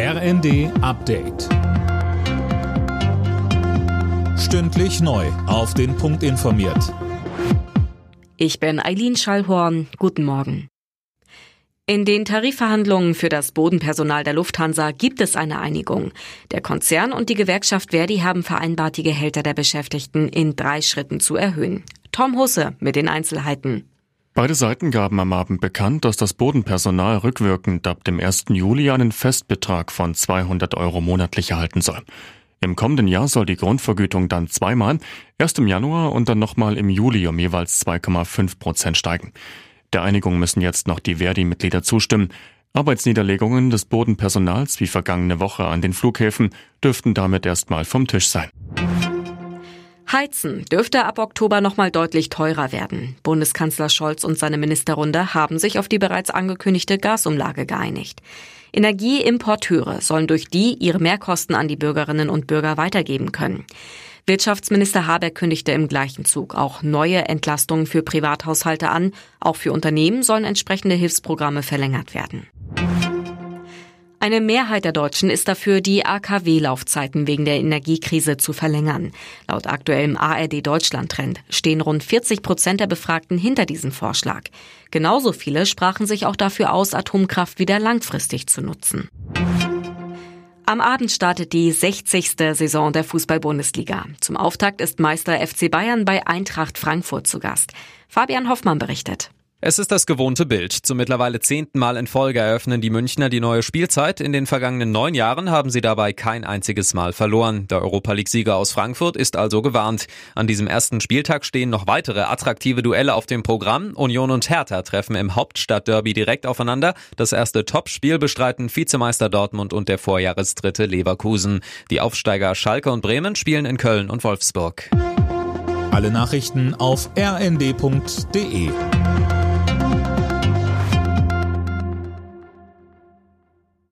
RND Update. Stündlich neu. Auf den Punkt informiert. Ich bin Eileen Schallhorn. Guten Morgen. In den Tarifverhandlungen für das Bodenpersonal der Lufthansa gibt es eine Einigung. Der Konzern und die Gewerkschaft Verdi haben vereinbart, die Gehälter der Beschäftigten in drei Schritten zu erhöhen. Tom Husse mit den Einzelheiten. Beide Seiten gaben am Abend bekannt, dass das Bodenpersonal rückwirkend ab dem 1. Juli einen Festbetrag von 200 Euro monatlich erhalten soll. Im kommenden Jahr soll die Grundvergütung dann zweimal, erst im Januar und dann nochmal im Juli um jeweils 2,5 Prozent steigen. Der Einigung müssen jetzt noch die Verdi-Mitglieder zustimmen. Arbeitsniederlegungen des Bodenpersonals wie vergangene Woche an den Flughäfen dürften damit erstmal vom Tisch sein. Heizen dürfte ab Oktober nochmal deutlich teurer werden. Bundeskanzler Scholz und seine Ministerrunde haben sich auf die bereits angekündigte Gasumlage geeinigt. Energieimporteure sollen durch die ihre Mehrkosten an die Bürgerinnen und Bürger weitergeben können. Wirtschaftsminister Habeck kündigte im gleichen Zug auch neue Entlastungen für Privathaushalte an. Auch für Unternehmen sollen entsprechende Hilfsprogramme verlängert werden. Eine Mehrheit der Deutschen ist dafür, die AKW-Laufzeiten wegen der Energiekrise zu verlängern. Laut aktuellem ARD Deutschland-Trend stehen rund 40 Prozent der Befragten hinter diesem Vorschlag. Genauso viele sprachen sich auch dafür aus, Atomkraft wieder langfristig zu nutzen. Am Abend startet die 60. Saison der Fußball-Bundesliga. Zum Auftakt ist Meister FC Bayern bei Eintracht Frankfurt zu Gast. Fabian Hoffmann berichtet. Es ist das gewohnte Bild. Zum mittlerweile zehnten Mal in Folge eröffnen die Münchner die neue Spielzeit. In den vergangenen neun Jahren haben sie dabei kein einziges Mal verloren. Der Europa League-Sieger aus Frankfurt ist also gewarnt. An diesem ersten Spieltag stehen noch weitere attraktive Duelle auf dem Programm. Union und Hertha treffen im Hauptstadtderby direkt aufeinander. Das erste Topspiel bestreiten Vizemeister Dortmund und der Vorjahresdritte Leverkusen. Die Aufsteiger Schalke und Bremen spielen in Köln und Wolfsburg. Alle Nachrichten auf rnd.de